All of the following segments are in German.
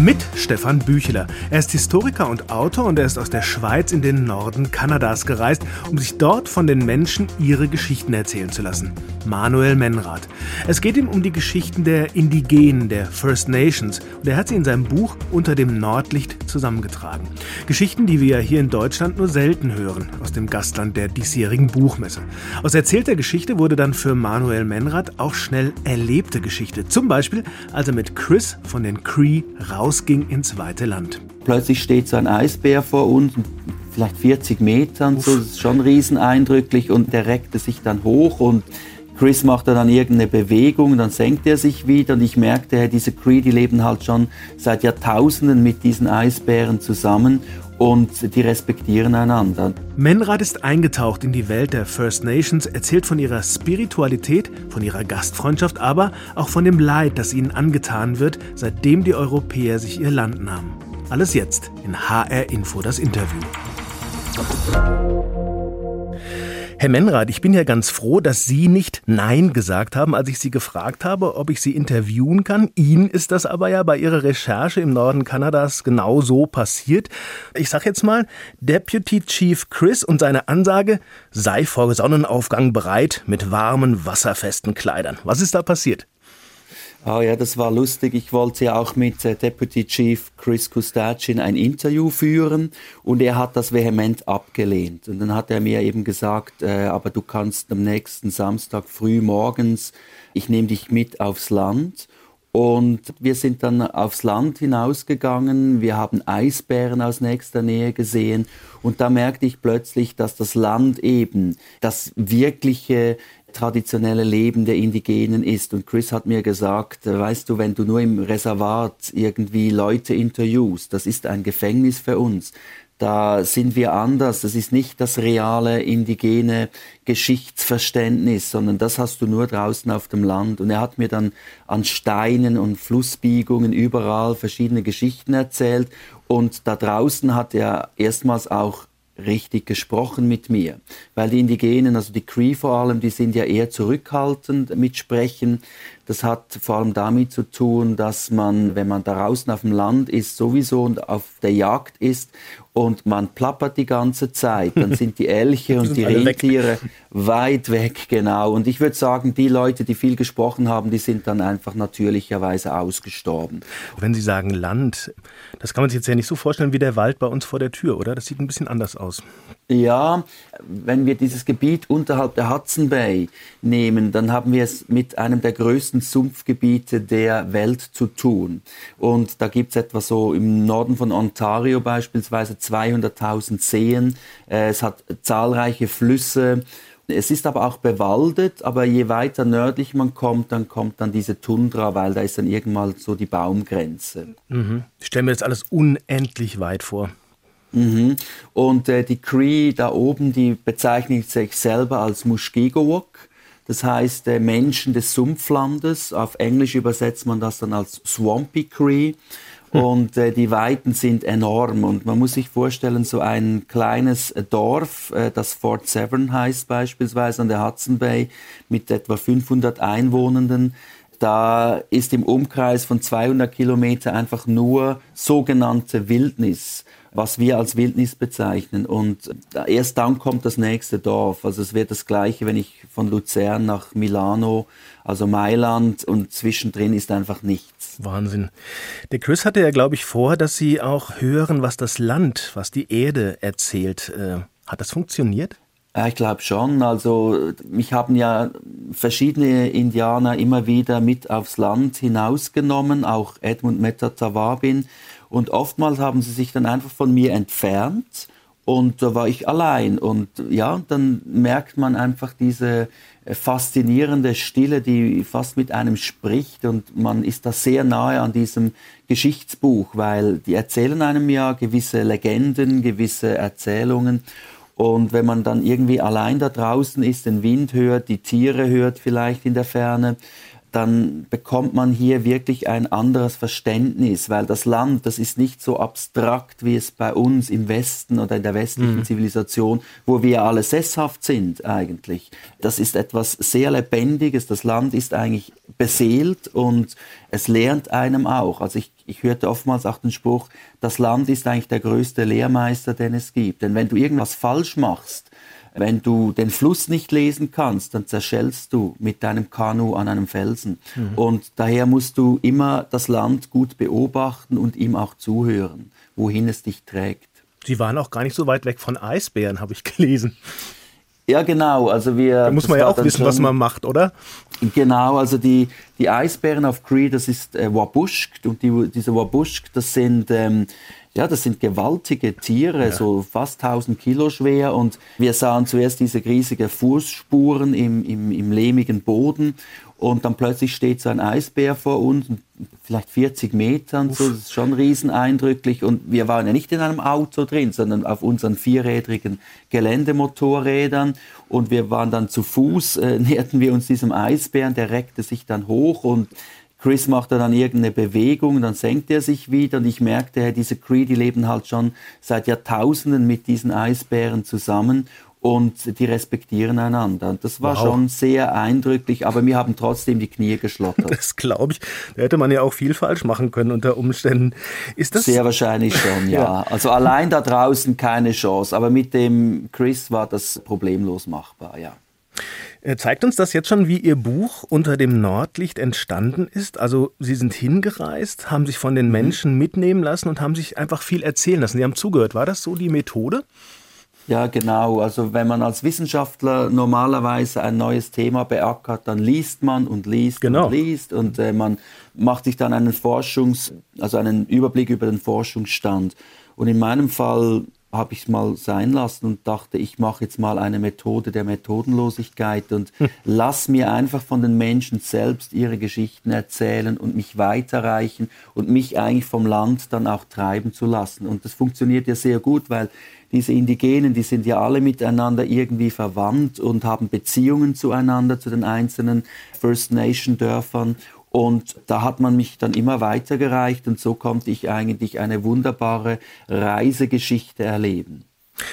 Mit Stefan Bücheler. Er ist Historiker und Autor und er ist aus der Schweiz in den Norden Kanadas gereist, um sich dort von den Menschen ihre Geschichten erzählen zu lassen. Manuel Menrad. Es geht ihm um die Geschichten der Indigenen, der First Nations und er hat sie in seinem Buch Unter dem Nordlicht zusammengetragen. Geschichten, die wir hier in Deutschland nur selten hören, aus dem Gastland der diesjährigen Buchmesse. Aus erzählter Geschichte wurde dann für Manuel Menrad auch schnell erlebte Geschichte. Zum Beispiel, als er mit Chris von den Cree raus rausging ins weite Land. Plötzlich steht so ein Eisbär vor uns, vielleicht 40 Metern, so, das ist schon rieseneindrücklich und der reckte sich dann hoch und Chris macht dann irgendeine Bewegung, dann senkt er sich wieder und ich merkte, diese Cree, die leben halt schon seit Jahrtausenden mit diesen Eisbären zusammen und die respektieren einander. Menrad ist eingetaucht in die Welt der First Nations, erzählt von ihrer Spiritualität, von ihrer Gastfreundschaft, aber auch von dem Leid, das ihnen angetan wird, seitdem die Europäer sich ihr Land nahmen. Alles jetzt in HR Info das Interview. Herr Menrad, ich bin ja ganz froh, dass Sie nicht Nein gesagt haben, als ich Sie gefragt habe, ob ich Sie interviewen kann. Ihnen ist das aber ja bei Ihrer Recherche im Norden Kanadas genau so passiert. Ich sag jetzt mal, Deputy Chief Chris und seine Ansage, sei vor Sonnenaufgang bereit mit warmen, wasserfesten Kleidern. Was ist da passiert? Ah ja, das war lustig. Ich wollte ja auch mit äh, Deputy Chief Chris Kustacin ein Interview führen und er hat das vehement abgelehnt. Und dann hat er mir eben gesagt, äh, aber du kannst am nächsten Samstag früh morgens, ich nehme dich mit aufs Land. Und wir sind dann aufs Land hinausgegangen, wir haben Eisbären aus nächster Nähe gesehen und da merkte ich plötzlich, dass das Land eben das wirkliche traditionelle Leben der Indigenen ist. Und Chris hat mir gesagt, äh, weißt du, wenn du nur im Reservat irgendwie Leute interviewst, das ist ein Gefängnis für uns. Da sind wir anders. Das ist nicht das reale indigene Geschichtsverständnis, sondern das hast du nur draußen auf dem Land. Und er hat mir dann an Steinen und Flussbiegungen überall verschiedene Geschichten erzählt. Und da draußen hat er erstmals auch richtig gesprochen mit mir. Weil die Indigenen, also die Cree vor allem, die sind ja eher zurückhaltend mit Sprechen. Das hat vor allem damit zu tun, dass man, wenn man da draußen auf dem Land ist, sowieso und auf der Jagd ist und man plappert die ganze Zeit, dann sind die Elche und die Rentiere weg. weit weg, genau. Und ich würde sagen, die Leute, die viel gesprochen haben, die sind dann einfach natürlicherweise ausgestorben. Wenn Sie sagen Land, das kann man sich jetzt ja nicht so vorstellen wie der Wald bei uns vor der Tür, oder? Das sieht ein bisschen anders aus. Ja, wenn wir dieses Gebiet unterhalb der Hudson Bay nehmen, dann haben wir es mit einem der größten Sumpfgebiete der Welt zu tun. Und da gibt es etwa so im Norden von Ontario beispielsweise 200.000 Seen. Äh, es hat zahlreiche Flüsse. Es ist aber auch bewaldet, aber je weiter nördlich man kommt, dann kommt dann diese Tundra, weil da ist dann irgendwann so die Baumgrenze. Mhm. Ich stelle mir das alles unendlich weit vor. Mhm. Und äh, die Cree da oben, die bezeichnen sich selber als Mushkegowok. Das heißt äh, Menschen des Sumpflandes. Auf Englisch übersetzt man das dann als Swampy Cree. Hm. Und äh, die Weiten sind enorm. Und man muss sich vorstellen, so ein kleines äh, Dorf, äh, das Fort Severn heißt beispielsweise an der Hudson Bay, mit etwa 500 Einwohnenden, da ist im Umkreis von 200 Kilometer einfach nur sogenannte Wildnis was wir als Wildnis bezeichnen. Und erst dann kommt das nächste Dorf. Also es wird das gleiche, wenn ich von Luzern nach Milano, also Mailand und zwischendrin ist einfach nichts. Wahnsinn. Der Chris hatte ja, glaube ich, vor, dass Sie auch hören, was das Land, was die Erde erzählt. Äh, hat das funktioniert? Ich glaube schon. Also mich haben ja verschiedene Indianer immer wieder mit aufs Land hinausgenommen, auch Edmund Metatawabin. Und oftmals haben sie sich dann einfach von mir entfernt und da war ich allein. Und ja, dann merkt man einfach diese faszinierende Stille, die fast mit einem spricht und man ist da sehr nahe an diesem Geschichtsbuch, weil die erzählen einem ja gewisse Legenden, gewisse Erzählungen. Und wenn man dann irgendwie allein da draußen ist, den Wind hört, die Tiere hört vielleicht in der Ferne, dann bekommt man hier wirklich ein anderes Verständnis, weil das Land, das ist nicht so abstrakt, wie es bei uns im Westen oder in der westlichen mhm. Zivilisation, wo wir alle sesshaft sind eigentlich. Das ist etwas sehr Lebendiges. Das Land ist eigentlich beseelt und es lernt einem auch. Also ich, ich hörte oftmals auch den Spruch, das Land ist eigentlich der größte Lehrmeister, den es gibt. Denn wenn du irgendwas falsch machst, wenn du den Fluss nicht lesen kannst, dann zerschellst du mit deinem Kanu an einem Felsen. Mhm. Und daher musst du immer das Land gut beobachten und ihm auch zuhören, wohin es dich trägt. Sie waren auch gar nicht so weit weg von Eisbären, habe ich gelesen. Ja, genau. Also wir, da muss man ja auch wissen, schon, was man macht, oder? Genau, also die, die Eisbären auf Cree, das ist äh, Wabushk. Und die, diese Wabushk, das sind, ähm, ja, das sind gewaltige Tiere, ja. so fast 1000 Kilo schwer. Und wir sahen zuerst diese riesigen Fußspuren im, im, im lehmigen Boden. Und dann plötzlich steht so ein Eisbär vor uns, vielleicht 40 Metern, so, das ist schon rieseneindrücklich. Und wir waren ja nicht in einem Auto drin, sondern auf unseren vierrädrigen Geländemotorrädern. Und wir waren dann zu Fuß, äh, näherten wir uns diesem Eisbären, der reckte sich dann hoch und Chris machte dann irgendeine Bewegung, dann senkt er sich wieder und ich merkte, diese Cree, die leben halt schon seit Jahrtausenden mit diesen Eisbären zusammen und die respektieren einander. Und das war wow. schon sehr eindrücklich, aber wir haben trotzdem die Knie geschlottert. Das glaube ich. Da hätte man ja auch viel falsch machen können unter Umständen. Ist das sehr wahrscheinlich schon, ja. ja. Also allein da draußen keine Chance, aber mit dem Chris war das problemlos machbar, ja. Äh, zeigt uns das jetzt schon, wie Ihr Buch unter dem Nordlicht entstanden ist? Also Sie sind hingereist, haben sich von den mhm. Menschen mitnehmen lassen und haben sich einfach viel erzählen lassen. Sie haben zugehört. War das so die Methode? Ja, genau. Also wenn man als Wissenschaftler normalerweise ein neues Thema beackert, dann liest man und liest genau. und liest und äh, man macht sich dann einen Forschungs-, also einen Überblick über den Forschungsstand. Und in meinem Fall habe ich es mal sein lassen und dachte, ich mache jetzt mal eine Methode der Methodenlosigkeit und hm. lass mir einfach von den Menschen selbst ihre Geschichten erzählen und mich weiterreichen und mich eigentlich vom Land dann auch treiben zu lassen. Und das funktioniert ja sehr gut, weil diese Indigenen, die sind ja alle miteinander irgendwie verwandt und haben Beziehungen zueinander, zu den einzelnen First Nation Dörfern. Und da hat man mich dann immer weitergereicht und so konnte ich eigentlich eine wunderbare Reisegeschichte erleben.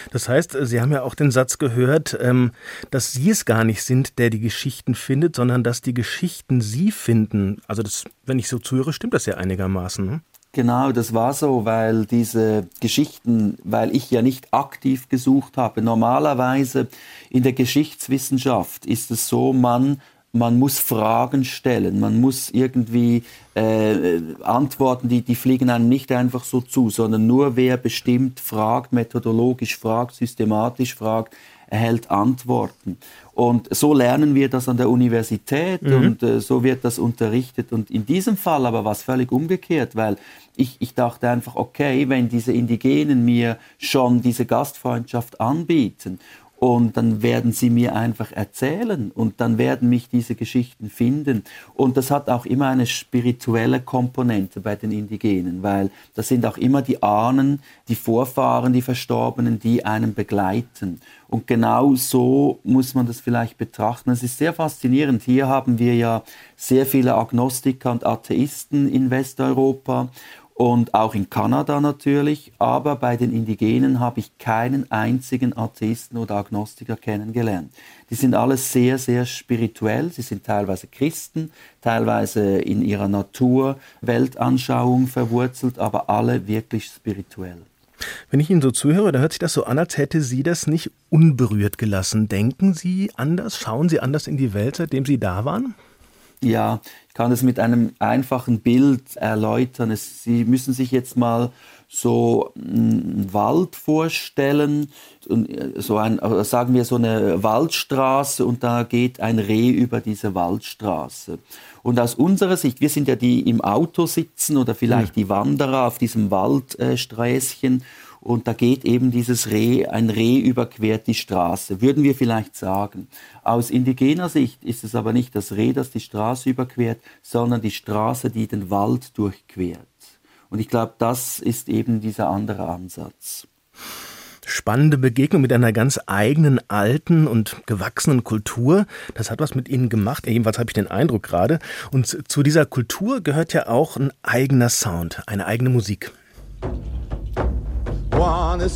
Das heißt, Sie haben ja auch den Satz gehört, ähm, dass Sie es gar nicht sind, der die Geschichten findet, sondern dass die Geschichten Sie finden. Also das, wenn ich so zuhöre, stimmt das ja einigermaßen. Ne? Genau, das war so, weil diese Geschichten, weil ich ja nicht aktiv gesucht habe. Normalerweise in der Geschichtswissenschaft ist es so, man man muss Fragen stellen, man muss irgendwie äh, Antworten, die, die fliegen einem nicht einfach so zu, sondern nur wer bestimmt fragt, methodologisch fragt, systematisch fragt, erhält Antworten. Und so lernen wir das an der Universität mhm. und äh, so wird das unterrichtet. Und in diesem Fall aber war es völlig umgekehrt, weil ich, ich dachte einfach, okay, wenn diese Indigenen mir schon diese Gastfreundschaft anbieten und dann werden sie mir einfach erzählen und dann werden mich diese Geschichten finden. Und das hat auch immer eine spirituelle Komponente bei den Indigenen, weil das sind auch immer die Ahnen, die Vorfahren, die Verstorbenen, die einen begleiten. Und genau so muss man das vielleicht betrachten. Es ist sehr faszinierend. Hier haben wir ja sehr viele Agnostiker und Atheisten in Westeuropa und auch in Kanada natürlich, aber bei den Indigenen habe ich keinen einzigen Atheisten oder Agnostiker kennengelernt. Die sind alle sehr, sehr spirituell, sie sind teilweise Christen, teilweise in ihrer Natur, Weltanschauung verwurzelt, aber alle wirklich spirituell. Wenn ich Ihnen so zuhöre, dann hört sich das so an, als hätte Sie das nicht unberührt gelassen. Denken Sie anders? Schauen Sie anders in die Welt, seitdem Sie da waren? Ja, kann das mit einem einfachen Bild erläutern. Es, Sie müssen sich jetzt mal so einen Wald vorstellen, so ein, sagen wir so eine Waldstraße und da geht ein Reh über diese Waldstraße. Und aus unserer Sicht, wir sind ja die im Auto sitzen oder vielleicht die Wanderer auf diesem Waldsträßchen und da geht eben dieses Reh, ein Reh überquert die Straße, würden wir vielleicht sagen. Aus indigener Sicht ist es aber nicht das Reh, das die Straße überquert, sondern die Straße, die den Wald durchquert. Und ich glaube, das ist eben dieser andere Ansatz spannende Begegnung mit einer ganz eigenen, alten und gewachsenen Kultur. Das hat was mit Ihnen gemacht. Jedenfalls habe ich den Eindruck gerade. Und zu dieser Kultur gehört ja auch ein eigener Sound, eine eigene Musik. Wanna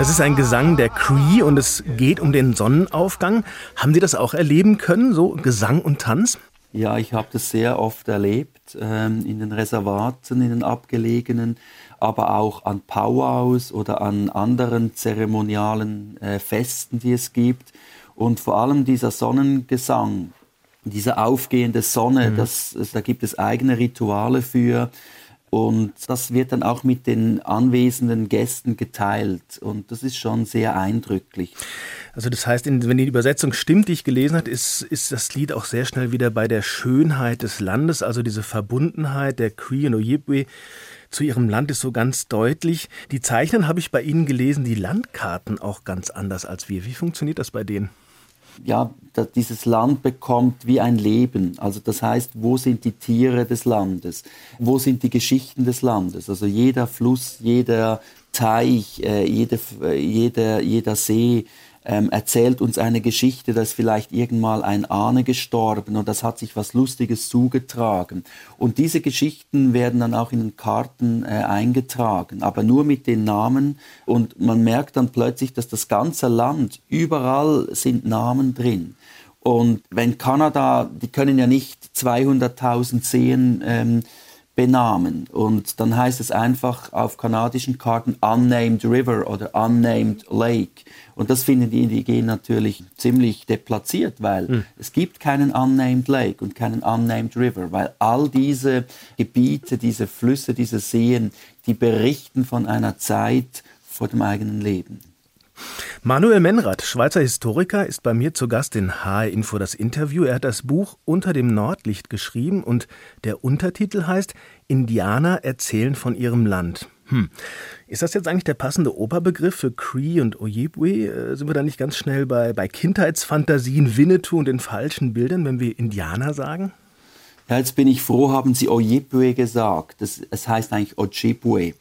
Das ist ein Gesang der Cree und es geht um den Sonnenaufgang. Haben Sie das auch erleben können, so Gesang und Tanz? Ja, ich habe das sehr oft erlebt, ähm, in den Reservaten, in den abgelegenen, aber auch an Powwows oder an anderen zeremonialen äh, Festen, die es gibt. Und vor allem dieser Sonnengesang, diese aufgehende Sonne, mhm. das, da gibt es eigene Rituale für. Und das wird dann auch mit den anwesenden Gästen geteilt. Und das ist schon sehr eindrücklich. Also das heißt, wenn die Übersetzung stimmt, die ich gelesen habe, ist, ist das Lied auch sehr schnell wieder bei der Schönheit des Landes, also diese Verbundenheit der Cree und Ojibwe zu ihrem Land ist so ganz deutlich. Die zeichnen, habe ich bei Ihnen gelesen, die Landkarten auch ganz anders als wir. Wie funktioniert das bei denen? ja, dieses Land bekommt wie ein Leben. Also das heißt, wo sind die Tiere des Landes? Wo sind die Geschichten des Landes? Also jeder Fluss, jeder Teich, äh, jede, jeder, jeder See ähm, erzählt uns eine Geschichte, da ist vielleicht irgendwann ein Ahne gestorben und das hat sich was Lustiges zugetragen. Und diese Geschichten werden dann auch in den Karten äh, eingetragen, aber nur mit den Namen. Und man merkt dann plötzlich, dass das ganze Land, überall sind Namen drin. Und wenn Kanada, die können ja nicht 200.000 Seen ähm, benamen. Und dann heißt es einfach auf kanadischen Karten Unnamed River oder Unnamed Lake. Und das finden die Indigenen natürlich ziemlich deplatziert, weil mhm. es gibt keinen Unnamed Lake und keinen Unnamed River, weil all diese Gebiete, diese Flüsse, diese Seen, die berichten von einer Zeit vor dem eigenen Leben. Manuel Menrath, Schweizer Historiker, ist bei mir zu Gast in HR Info das Interview. Er hat das Buch Unter dem Nordlicht geschrieben und der Untertitel heißt Indianer erzählen von ihrem Land. Hm. Ist das jetzt eigentlich der passende Oberbegriff für Cree und Ojibwe? Äh, sind wir da nicht ganz schnell bei, bei Kindheitsfantasien, Winnetou und den falschen Bildern, wenn wir Indianer sagen? Ja, jetzt bin ich froh, haben Sie Ojibwe gesagt. Das, es heißt eigentlich Ojibwe.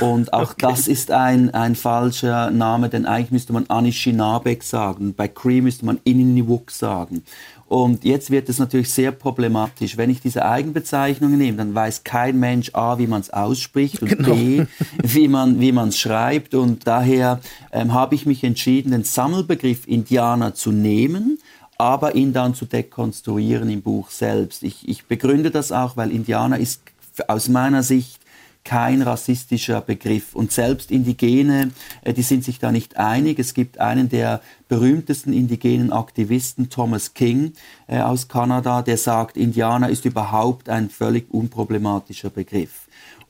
Und auch okay. das ist ein, ein falscher Name, denn eigentlich müsste man Anishinabek sagen. Bei Cree müsste man Ininewuk sagen. Und jetzt wird es natürlich sehr problematisch. Wenn ich diese Eigenbezeichnungen nehme, dann weiß kein Mensch A, wie man es ausspricht und genau. B, wie man wie es schreibt. Und daher ähm, habe ich mich entschieden, den Sammelbegriff Indianer zu nehmen aber ihn dann zu dekonstruieren im Buch selbst. Ich, ich begründe das auch, weil Indianer ist aus meiner Sicht kein rassistischer Begriff. Und selbst Indigene, äh, die sind sich da nicht einig. Es gibt einen der berühmtesten indigenen Aktivisten, Thomas King äh, aus Kanada, der sagt, Indianer ist überhaupt ein völlig unproblematischer Begriff.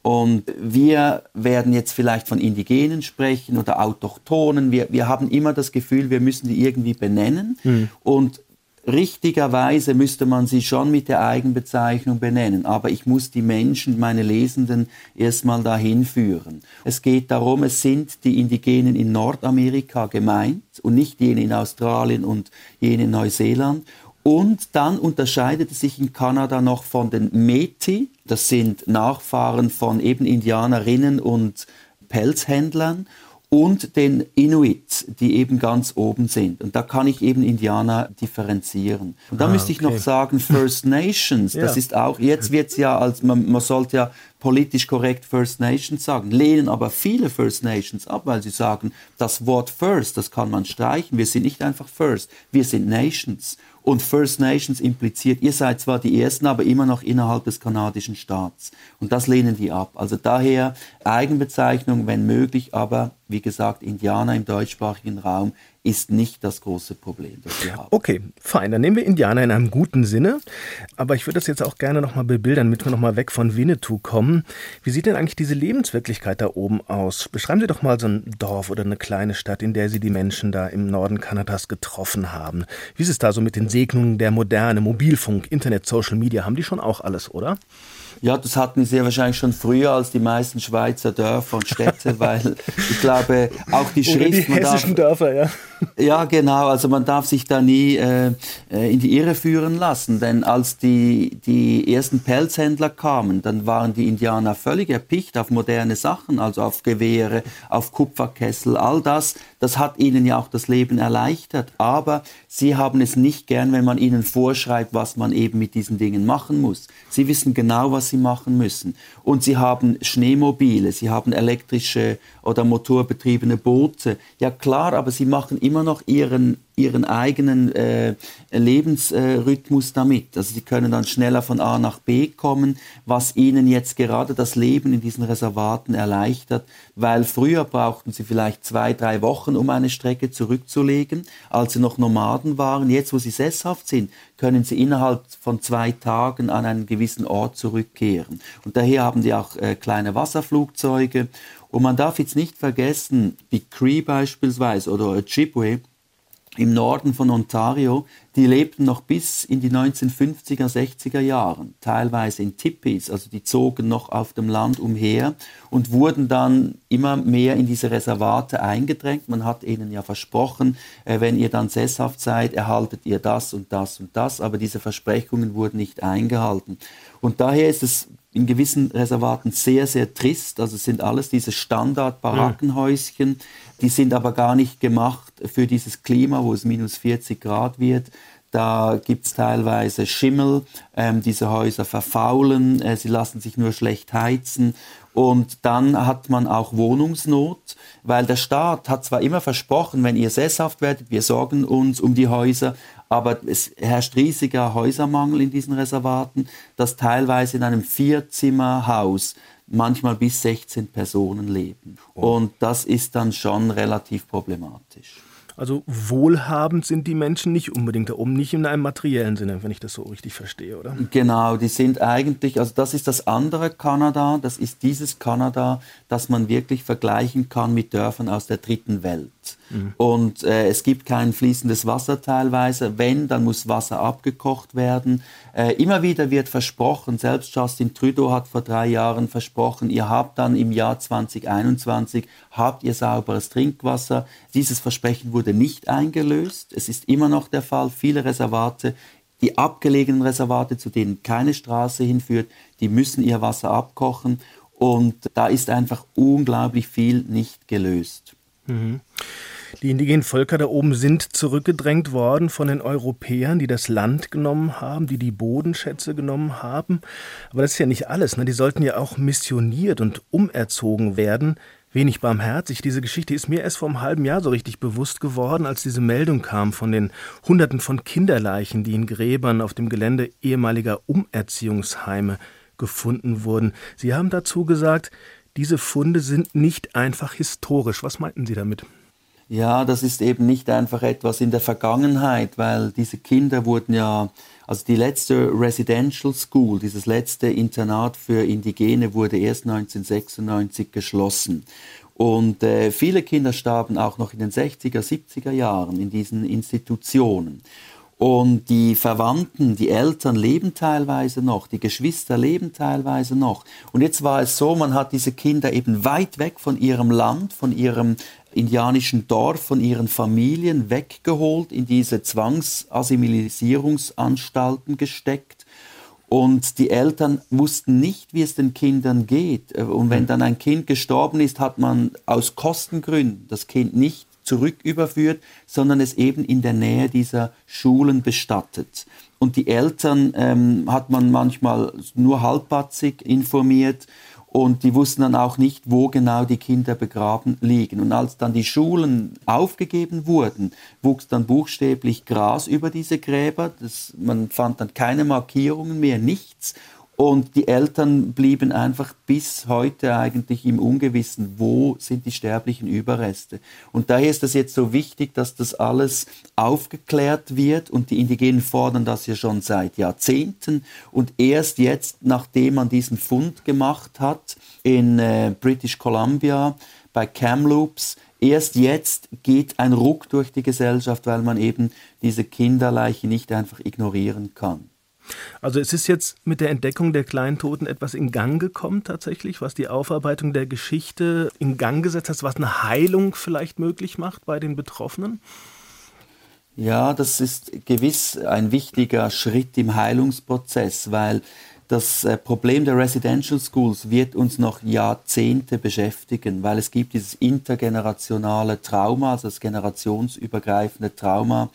Und wir werden jetzt vielleicht von Indigenen sprechen oder Autochtonen. Wir, wir haben immer das Gefühl, wir müssen die irgendwie benennen. Mhm. Und richtigerweise müsste man sie schon mit der Eigenbezeichnung benennen. Aber ich muss die Menschen, meine Lesenden, erstmal dahin führen. Es geht darum, es sind die Indigenen in Nordamerika gemeint und nicht jene in Australien und jene in Neuseeland. Und dann unterscheidet es sich in Kanada noch von den Metis, das sind Nachfahren von eben Indianerinnen und Pelzhändlern und den Inuit, die eben ganz oben sind. Und da kann ich eben Indianer differenzieren. Und da ah, müsste ich okay. noch sagen, First Nations, das ja. ist auch, jetzt wird es ja als, man, man sollte ja politisch korrekt First Nations sagen, lehnen aber viele First Nations ab, weil sie sagen, das Wort First, das kann man streichen, wir sind nicht einfach First, wir sind Nations. Und First Nations impliziert, ihr seid zwar die Ersten, aber immer noch innerhalb des kanadischen Staats. Und das lehnen die ab. Also daher Eigenbezeichnung, wenn möglich, aber wie gesagt, Indianer im deutschsprachigen Raum ist nicht das große Problem, das wir haben. Okay, fein. Dann nehmen wir Indianer in einem guten Sinne. Aber ich würde das jetzt auch gerne nochmal bebildern, damit wir nochmal weg von Winnetou kommen. Wie sieht denn eigentlich diese Lebenswirklichkeit da oben aus? Beschreiben Sie doch mal so ein Dorf oder eine kleine Stadt, in der Sie die Menschen da im Norden Kanadas getroffen haben. Wie ist es da so mit den Segnungen der Moderne, Mobilfunk, Internet, Social Media? Haben die schon auch alles, oder? Ja, das hatten sie wahrscheinlich schon früher als die meisten Schweizer Dörfer und Städte, weil ich glaube, auch die Schrift... Oder die hessischen darf, Dörfer, ja. Ja, genau. Also man darf sich da nie äh, äh, in die Irre führen lassen, denn als die, die ersten Pelzhändler kamen, dann waren die Indianer völlig erpicht auf moderne Sachen, also auf Gewehre, auf Kupferkessel, all das. Das hat ihnen ja auch das Leben erleichtert. Aber sie haben es nicht gern, wenn man ihnen vorschreibt, was man eben mit diesen Dingen machen muss. Sie wissen genau, was sie machen müssen. Und sie haben Schneemobile, sie haben elektrische oder motorbetriebene Boote. Ja klar, aber sie machen immer noch ihren ihren eigenen äh, Lebensrhythmus damit. Also sie können dann schneller von A nach B kommen, was ihnen jetzt gerade das Leben in diesen Reservaten erleichtert, weil früher brauchten sie vielleicht zwei, drei Wochen, um eine Strecke zurückzulegen, als sie noch Nomaden waren. Jetzt, wo sie sesshaft sind, können sie innerhalb von zwei Tagen an einen gewissen Ort zurückkehren. Und daher haben die auch äh, kleine Wasserflugzeuge. Und man darf jetzt nicht vergessen, die Cree beispielsweise oder Ojibwe, im Norden von Ontario, die lebten noch bis in die 1950er, 60er Jahren, teilweise in Tippis, also die zogen noch auf dem Land umher und wurden dann immer mehr in diese Reservate eingedrängt. Man hat ihnen ja versprochen, äh, wenn ihr dann sesshaft seid, erhaltet ihr das und das und das, aber diese Versprechungen wurden nicht eingehalten. Und daher ist es in gewissen Reservaten sehr, sehr trist. Also es sind alles diese Standard-Barackenhäuschen, die sind aber gar nicht gemacht für dieses Klima, wo es minus 40 Grad wird. Da gibt es teilweise Schimmel, ähm, diese Häuser verfaulen, äh, sie lassen sich nur schlecht heizen und dann hat man auch Wohnungsnot, weil der Staat hat zwar immer versprochen, wenn ihr sesshaft werdet, wir sorgen uns um die Häuser, aber es herrscht riesiger Häusermangel in diesen Reservaten, dass teilweise in einem Vierzimmerhaus manchmal bis 16 Personen leben. Oh. Und das ist dann schon relativ problematisch. Also wohlhabend sind die Menschen nicht unbedingt da oben, nicht in einem materiellen Sinne, wenn ich das so richtig verstehe, oder? Genau, die sind eigentlich, also das ist das andere Kanada, das ist dieses Kanada, das man wirklich vergleichen kann mit Dörfern aus der dritten Welt. Mhm. Und äh, es gibt kein fließendes Wasser teilweise. Wenn, dann muss Wasser abgekocht werden. Äh, immer wieder wird versprochen, selbst Justin Trudeau hat vor drei Jahren versprochen, ihr habt dann im Jahr 2021, habt ihr sauberes Trinkwasser. Dieses Versprechen wurde nicht eingelöst. Es ist immer noch der Fall. Viele Reservate die abgelegenen Reservate, zu denen keine Straße hinführt, die müssen ihr Wasser abkochen und da ist einfach unglaublich viel nicht gelöst. Mhm. Die indigenen Völker da oben sind zurückgedrängt worden von den Europäern, die das Land genommen haben, die die Bodenschätze genommen haben. Aber das ist ja nicht alles. Ne? Die sollten ja auch missioniert und umerzogen werden. Wenig barmherzig. Diese Geschichte ist mir erst vor einem halben Jahr so richtig bewusst geworden, als diese Meldung kam von den Hunderten von Kinderleichen, die in Gräbern auf dem Gelände ehemaliger Umerziehungsheime gefunden wurden. Sie haben dazu gesagt, diese Funde sind nicht einfach historisch. Was meinten Sie damit? Ja, das ist eben nicht einfach etwas in der Vergangenheit, weil diese Kinder wurden ja, also die letzte Residential School, dieses letzte Internat für Indigene wurde erst 1996 geschlossen. Und äh, viele Kinder starben auch noch in den 60er, 70er Jahren in diesen Institutionen. Und die Verwandten, die Eltern leben teilweise noch, die Geschwister leben teilweise noch. Und jetzt war es so, man hat diese Kinder eben weit weg von ihrem Land, von ihrem indianischen Dorf, von ihren Familien weggeholt, in diese Zwangsassimilierungsanstalten gesteckt. Und die Eltern wussten nicht, wie es den Kindern geht. Und wenn dann ein Kind gestorben ist, hat man aus Kostengründen das Kind nicht zurücküberführt, sondern es eben in der Nähe dieser Schulen bestattet. Und die Eltern ähm, hat man manchmal nur halbpatzig informiert und die wussten dann auch nicht, wo genau die Kinder begraben liegen. Und als dann die Schulen aufgegeben wurden, wuchs dann buchstäblich Gras über diese Gräber. Das, man fand dann keine Markierungen mehr, nichts. Und die Eltern blieben einfach bis heute eigentlich im Ungewissen, wo sind die sterblichen Überreste. Und daher ist es jetzt so wichtig, dass das alles aufgeklärt wird und die Indigenen fordern das ja schon seit Jahrzehnten. Und erst jetzt, nachdem man diesen Fund gemacht hat in äh, British Columbia bei Kamloops, erst jetzt geht ein Ruck durch die Gesellschaft, weil man eben diese Kinderleiche nicht einfach ignorieren kann. Also es ist jetzt mit der Entdeckung der kleinen Toten etwas in Gang gekommen tatsächlich, was die Aufarbeitung der Geschichte in Gang gesetzt hat, was eine Heilung vielleicht möglich macht bei den Betroffenen? Ja, das ist gewiss ein wichtiger Schritt im Heilungsprozess, weil das äh, Problem der Residential Schools wird uns noch Jahrzehnte beschäftigen, weil es gibt dieses intergenerationale Trauma, also das generationsübergreifende Trauma.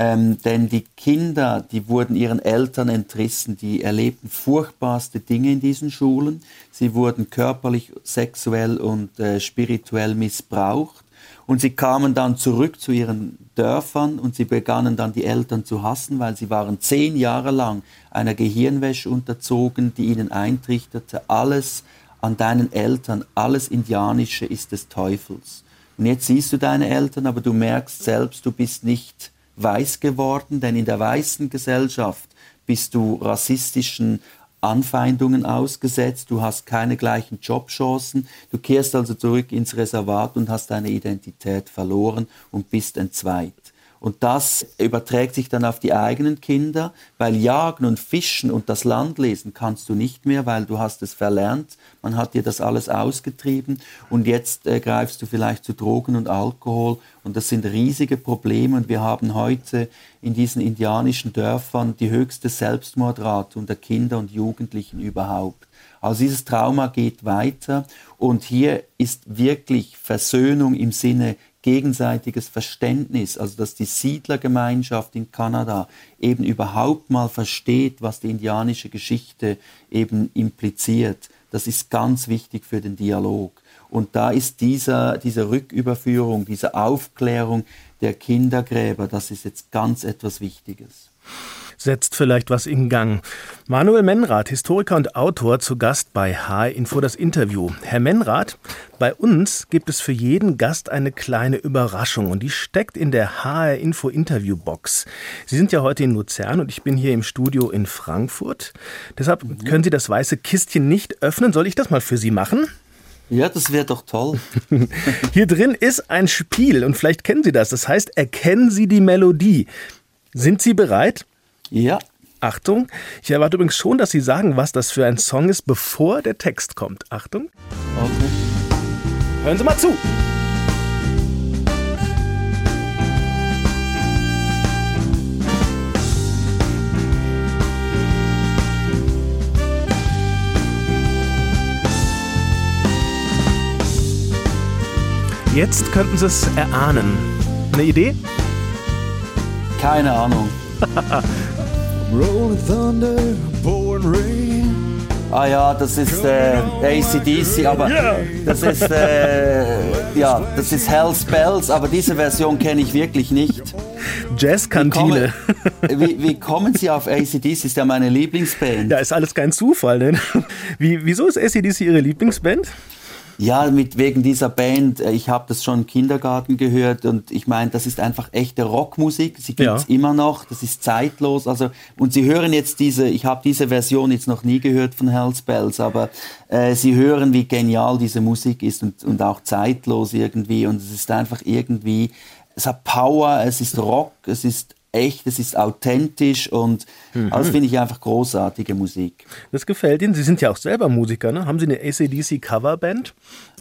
Ähm, denn die Kinder, die wurden ihren Eltern entrissen, die erlebten furchtbarste Dinge in diesen Schulen. Sie wurden körperlich, sexuell und äh, spirituell missbraucht. Und sie kamen dann zurück zu ihren Dörfern und sie begannen dann die Eltern zu hassen, weil sie waren zehn Jahre lang einer Gehirnwäsche unterzogen, die ihnen eintrichterte, alles an deinen Eltern, alles Indianische ist des Teufels. Und jetzt siehst du deine Eltern, aber du merkst selbst, du bist nicht weiß geworden, denn in der weißen Gesellschaft bist du rassistischen Anfeindungen ausgesetzt, du hast keine gleichen Jobchancen, du kehrst also zurück ins Reservat und hast deine Identität verloren und bist entzweit. Und das überträgt sich dann auf die eigenen Kinder, weil Jagen und Fischen und das Land lesen kannst du nicht mehr, weil du hast es verlernt. Man hat dir das alles ausgetrieben und jetzt äh, greifst du vielleicht zu Drogen und Alkohol und das sind riesige Probleme und wir haben heute in diesen indianischen Dörfern die höchste Selbstmordrate unter Kinder und Jugendlichen überhaupt. Also dieses Trauma geht weiter und hier ist wirklich Versöhnung im Sinne gegenseitiges Verständnis, also dass die Siedlergemeinschaft in Kanada eben überhaupt mal versteht, was die indianische Geschichte eben impliziert. Das ist ganz wichtig für den Dialog. Und da ist dieser, diese Rücküberführung, diese Aufklärung der Kindergräber, das ist jetzt ganz etwas Wichtiges setzt vielleicht was in Gang. Manuel Menrath, Historiker und Autor, zu Gast bei HR Info das Interview. Herr Menrath, bei uns gibt es für jeden Gast eine kleine Überraschung und die steckt in der HR Info Interview Box. Sie sind ja heute in Luzern und ich bin hier im Studio in Frankfurt. Deshalb können Sie das weiße Kistchen nicht öffnen. Soll ich das mal für Sie machen? Ja, das wäre doch toll. Hier drin ist ein Spiel und vielleicht kennen Sie das. Das heißt, erkennen Sie die Melodie. Sind Sie bereit? Ja. Achtung, ich erwarte übrigens schon, dass Sie sagen, was das für ein Song ist, bevor der Text kommt. Achtung. Okay. Hören Sie mal zu. Jetzt könnten Sie es erahnen. Eine Idee? Keine Ahnung. Rolling Thunder, pouring rain. Ah ja, das ist äh, ACDC, aber das ist äh, ja, das ist Hell's Bells, aber diese Version kenne ich wirklich nicht. Jazzkantine. Wie, wie, wie, kommen Sie auf ACDC? Ist ja meine Lieblingsband. Ja, ist alles kein Zufall, denn wie, wieso ist ACDC Ihre Lieblingsband? Ja, mit wegen dieser Band. Äh, ich habe das schon im Kindergarten gehört und ich meine, das ist einfach echte Rockmusik. Sie gibt's ja. immer noch. Das ist zeitlos. Also und Sie hören jetzt diese. Ich habe diese Version jetzt noch nie gehört von Hells Bells, aber äh, Sie hören, wie genial diese Musik ist und, und auch zeitlos irgendwie. Und es ist einfach irgendwie. Es hat Power. Es ist Rock. Es ist echt, es ist authentisch und mhm. das finde ich einfach großartige Musik. Das gefällt Ihnen. Sie sind ja auch selber Musiker, ne? Haben Sie eine ACDC Coverband?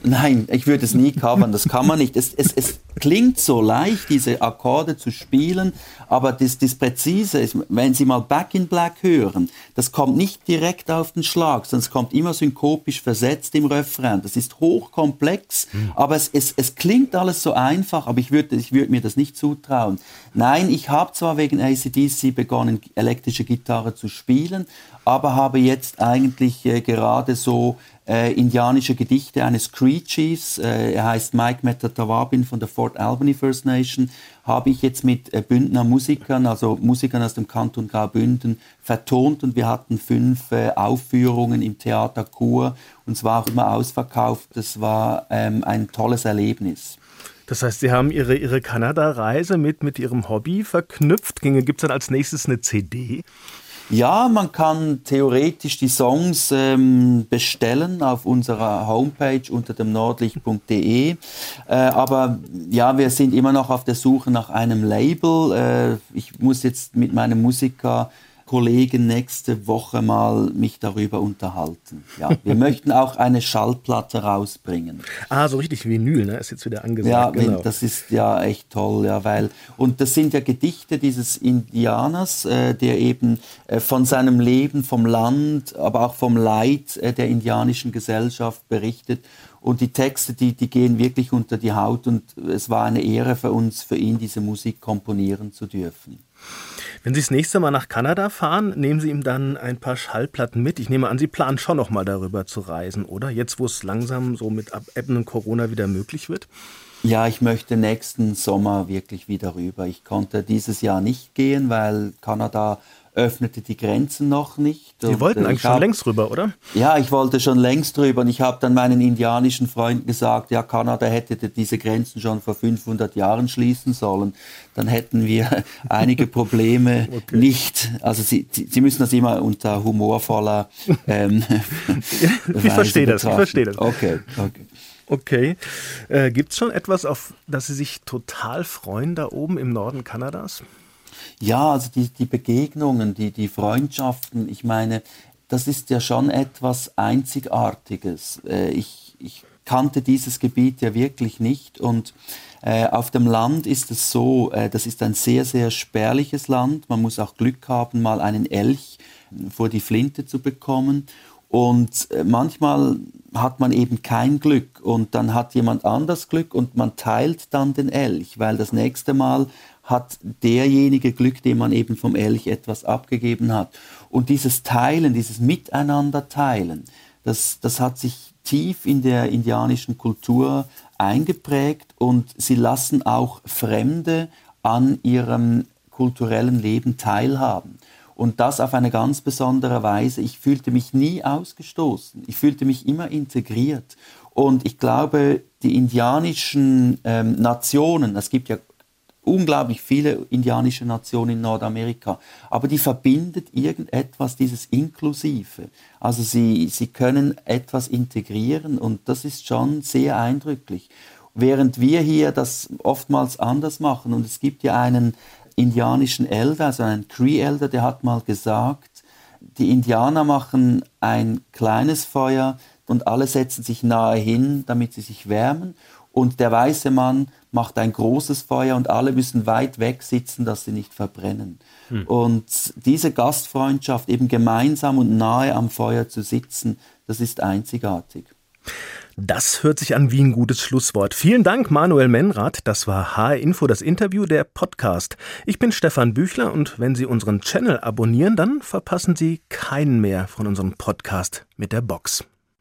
Nein, ich würde es nie covern, das kann man nicht. Es, es, es klingt so leicht, diese Akkorde zu spielen, aber das, das Präzise ist, wenn Sie mal Back in Black hören, das kommt nicht direkt auf den Schlag, sondern es kommt immer synkopisch versetzt im Refrain. Das ist hochkomplex, mhm. aber es, es, es klingt alles so einfach, aber ich würde ich würd mir das nicht zutrauen. Nein, ich habe zwar wegen ACDC begonnen, elektrische Gitarre zu spielen, aber habe jetzt eigentlich äh, gerade so äh, indianische Gedichte eines Cree Chiefs, äh, er heißt Mike Metatawabin von der Fort Albany First Nation, habe ich jetzt mit äh, Bündner Musikern, also Musikern aus dem Kanton Graubünden, vertont und wir hatten fünf äh, Aufführungen im Theater Chur und es war auch immer ausverkauft. Das war ähm, ein tolles Erlebnis. Das heißt, Sie haben Ihre, Ihre Kanada-Reise mit, mit Ihrem Hobby verknüpft. Gibt es dann als nächstes eine CD? Ja, man kann theoretisch die Songs ähm, bestellen auf unserer Homepage unter dem nordlicht.de. Äh, aber ja, wir sind immer noch auf der Suche nach einem Label. Äh, ich muss jetzt mit meinem Musiker Kollegen nächste Woche mal mich darüber unterhalten. Ja, wir möchten auch eine Schallplatte rausbringen. Ah, so richtig Vinyl, ne? Ist jetzt wieder angesagt. Ja, genau. das ist ja echt toll, ja, weil und das sind ja Gedichte dieses Indianers, äh, der eben äh, von seinem Leben, vom Land, aber auch vom Leid äh, der indianischen Gesellschaft berichtet. Und die Texte, die, die gehen wirklich unter die Haut und es war eine Ehre für uns, für ihn diese Musik komponieren zu dürfen. Wenn Sie das nächste Mal nach Kanada fahren, nehmen Sie ihm dann ein paar Schallplatten mit. Ich nehme an, Sie planen schon noch mal darüber zu reisen, oder? Jetzt, wo es langsam so mit Abebben und Corona wieder möglich wird? Ja, ich möchte nächsten Sommer wirklich wieder rüber. Ich konnte dieses Jahr nicht gehen, weil Kanada öffnete die Grenzen noch nicht. Sie wollten äh, eigentlich hab, schon längst rüber, oder? Ja, ich wollte schon längst rüber und ich habe dann meinen indianischen Freunden gesagt, ja, Kanada hätte diese Grenzen schon vor 500 Jahren schließen sollen. Dann hätten wir einige Probleme okay. nicht. Also Sie, Sie müssen das immer unter humorvoller ähm, Ich verstehe das, ich verstehe das. Okay, okay. Okay. Äh, Gibt es schon etwas, auf das Sie sich total freuen da oben im Norden Kanadas? Ja, also die, die Begegnungen, die, die Freundschaften, ich meine, das ist ja schon etwas Einzigartiges. Äh, ich, ich kannte dieses Gebiet ja wirklich nicht und äh, auf dem Land ist es so, äh, das ist ein sehr, sehr spärliches Land. Man muss auch Glück haben, mal einen Elch vor die Flinte zu bekommen. Und äh, manchmal hat man eben kein Glück und dann hat jemand anders Glück und man teilt dann den Elch, weil das nächste Mal hat derjenige Glück, dem man eben vom Elch etwas abgegeben hat. Und dieses Teilen, dieses Miteinander teilen, das, das hat sich tief in der indianischen Kultur eingeprägt und sie lassen auch Fremde an ihrem kulturellen Leben teilhaben. Und das auf eine ganz besondere Weise. Ich fühlte mich nie ausgestoßen. Ich fühlte mich immer integriert. Und ich glaube, die indianischen ähm, Nationen, es gibt ja unglaublich viele indianische Nationen in Nordamerika, aber die verbindet irgendetwas, dieses Inklusive. Also sie, sie können etwas integrieren und das ist schon sehr eindrücklich. Während wir hier das oftmals anders machen und es gibt ja einen indianischen Elder, also einen Cree-Elder, der hat mal gesagt, die Indianer machen ein kleines Feuer und alle setzen sich nahe hin, damit sie sich wärmen und der weiße Mann macht ein großes Feuer und alle müssen weit weg sitzen, dass sie nicht verbrennen. Hm. Und diese Gastfreundschaft, eben gemeinsam und nahe am Feuer zu sitzen, das ist einzigartig. Das hört sich an wie ein gutes Schlusswort. Vielen Dank, Manuel Menrath. Das war HR Info, das Interview, der Podcast. Ich bin Stefan Büchler und wenn Sie unseren Channel abonnieren, dann verpassen Sie keinen mehr von unserem Podcast mit der Box.